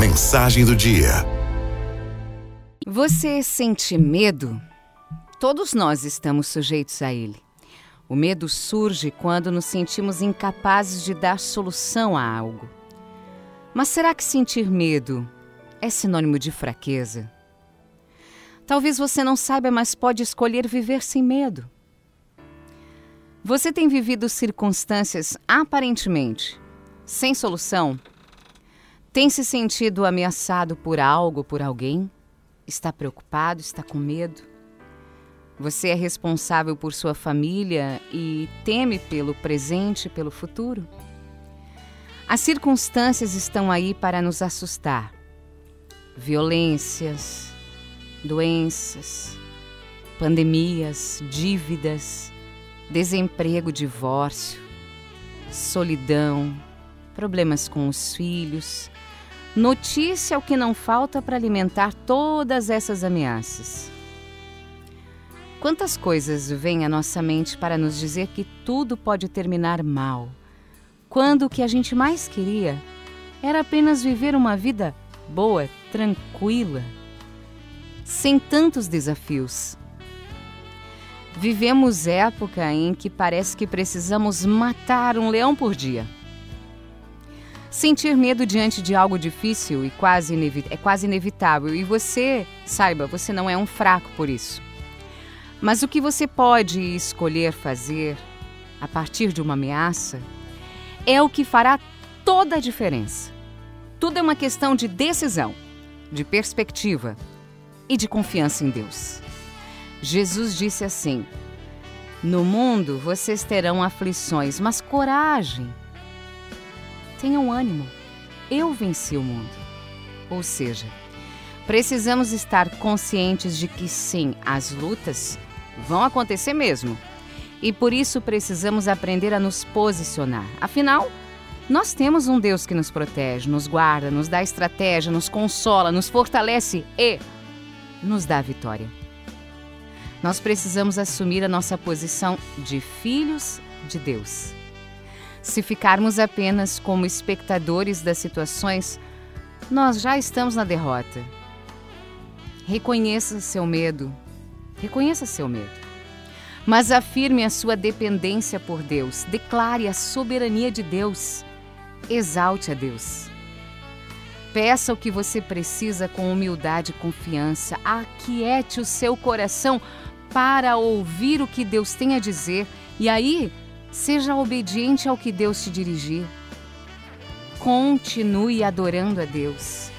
Mensagem do dia. Você sente medo? Todos nós estamos sujeitos a ele. O medo surge quando nos sentimos incapazes de dar solução a algo. Mas será que sentir medo é sinônimo de fraqueza? Talvez você não saiba, mas pode escolher viver sem medo. Você tem vivido circunstâncias aparentemente sem solução? Tem se sentido ameaçado por algo, por alguém? Está preocupado? Está com medo? Você é responsável por sua família e teme pelo presente pelo futuro? As circunstâncias estão aí para nos assustar. Violências, doenças, pandemias, dívidas, desemprego, divórcio, solidão, problemas com os filhos. Notícia é o que não falta para alimentar todas essas ameaças. Quantas coisas vêm à nossa mente para nos dizer que tudo pode terminar mal, quando o que a gente mais queria era apenas viver uma vida boa, tranquila, sem tantos desafios. Vivemos época em que parece que precisamos matar um leão por dia. Sentir medo diante de algo difícil e quase é quase inevitável, e você, saiba, você não é um fraco por isso. Mas o que você pode escolher fazer a partir de uma ameaça é o que fará toda a diferença. Tudo é uma questão de decisão, de perspectiva e de confiança em Deus. Jesus disse assim: No mundo vocês terão aflições, mas coragem. Tenham ânimo. Eu venci o mundo. Ou seja, precisamos estar conscientes de que sim, as lutas vão acontecer mesmo. E por isso precisamos aprender a nos posicionar. Afinal, nós temos um Deus que nos protege, nos guarda, nos dá estratégia, nos consola, nos fortalece e nos dá vitória. Nós precisamos assumir a nossa posição de filhos de Deus. Se ficarmos apenas como espectadores das situações, nós já estamos na derrota. Reconheça seu medo. Reconheça seu medo. Mas afirme a sua dependência por Deus. Declare a soberania de Deus. Exalte a Deus. Peça o que você precisa com humildade e confiança. Aquiete o seu coração para ouvir o que Deus tem a dizer e aí seja obediente ao que Deus te dirigir. Continue adorando a Deus.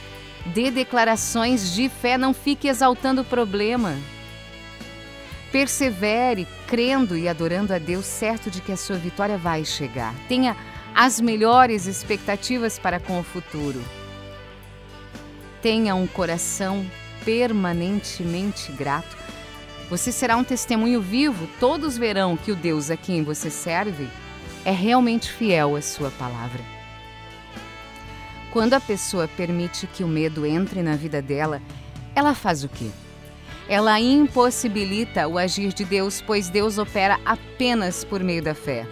Dê declarações de fé, não fique exaltando o problema. Persevere crendo e adorando a Deus, certo de que a sua vitória vai chegar. Tenha as melhores expectativas para com o futuro. Tenha um coração permanentemente grato você será um testemunho vivo, todos verão que o Deus a quem você serve é realmente fiel à sua palavra. Quando a pessoa permite que o medo entre na vida dela, ela faz o quê? Ela impossibilita o agir de Deus, pois Deus opera apenas por meio da fé.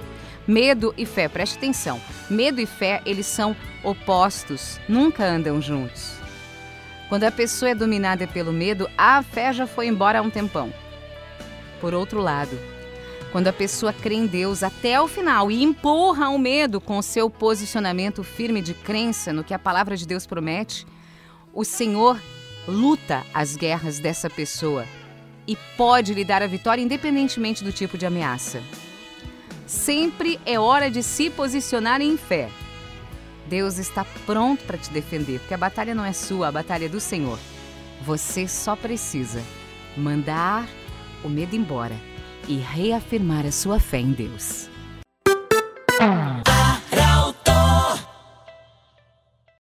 Medo e fé, preste atenção. Medo e fé, eles são opostos, nunca andam juntos. Quando a pessoa é dominada pelo medo, a fé já foi embora há um tempão. Por outro lado, quando a pessoa crê em Deus até o final e empurra o medo com o seu posicionamento firme de crença no que a palavra de Deus promete, o Senhor luta as guerras dessa pessoa e pode lhe dar a vitória independentemente do tipo de ameaça. Sempre é hora de se posicionar em fé. Deus está pronto para te defender, porque a batalha não é sua, a batalha é do Senhor. Você só precisa mandar o medo embora e reafirmar a sua fé em Deus.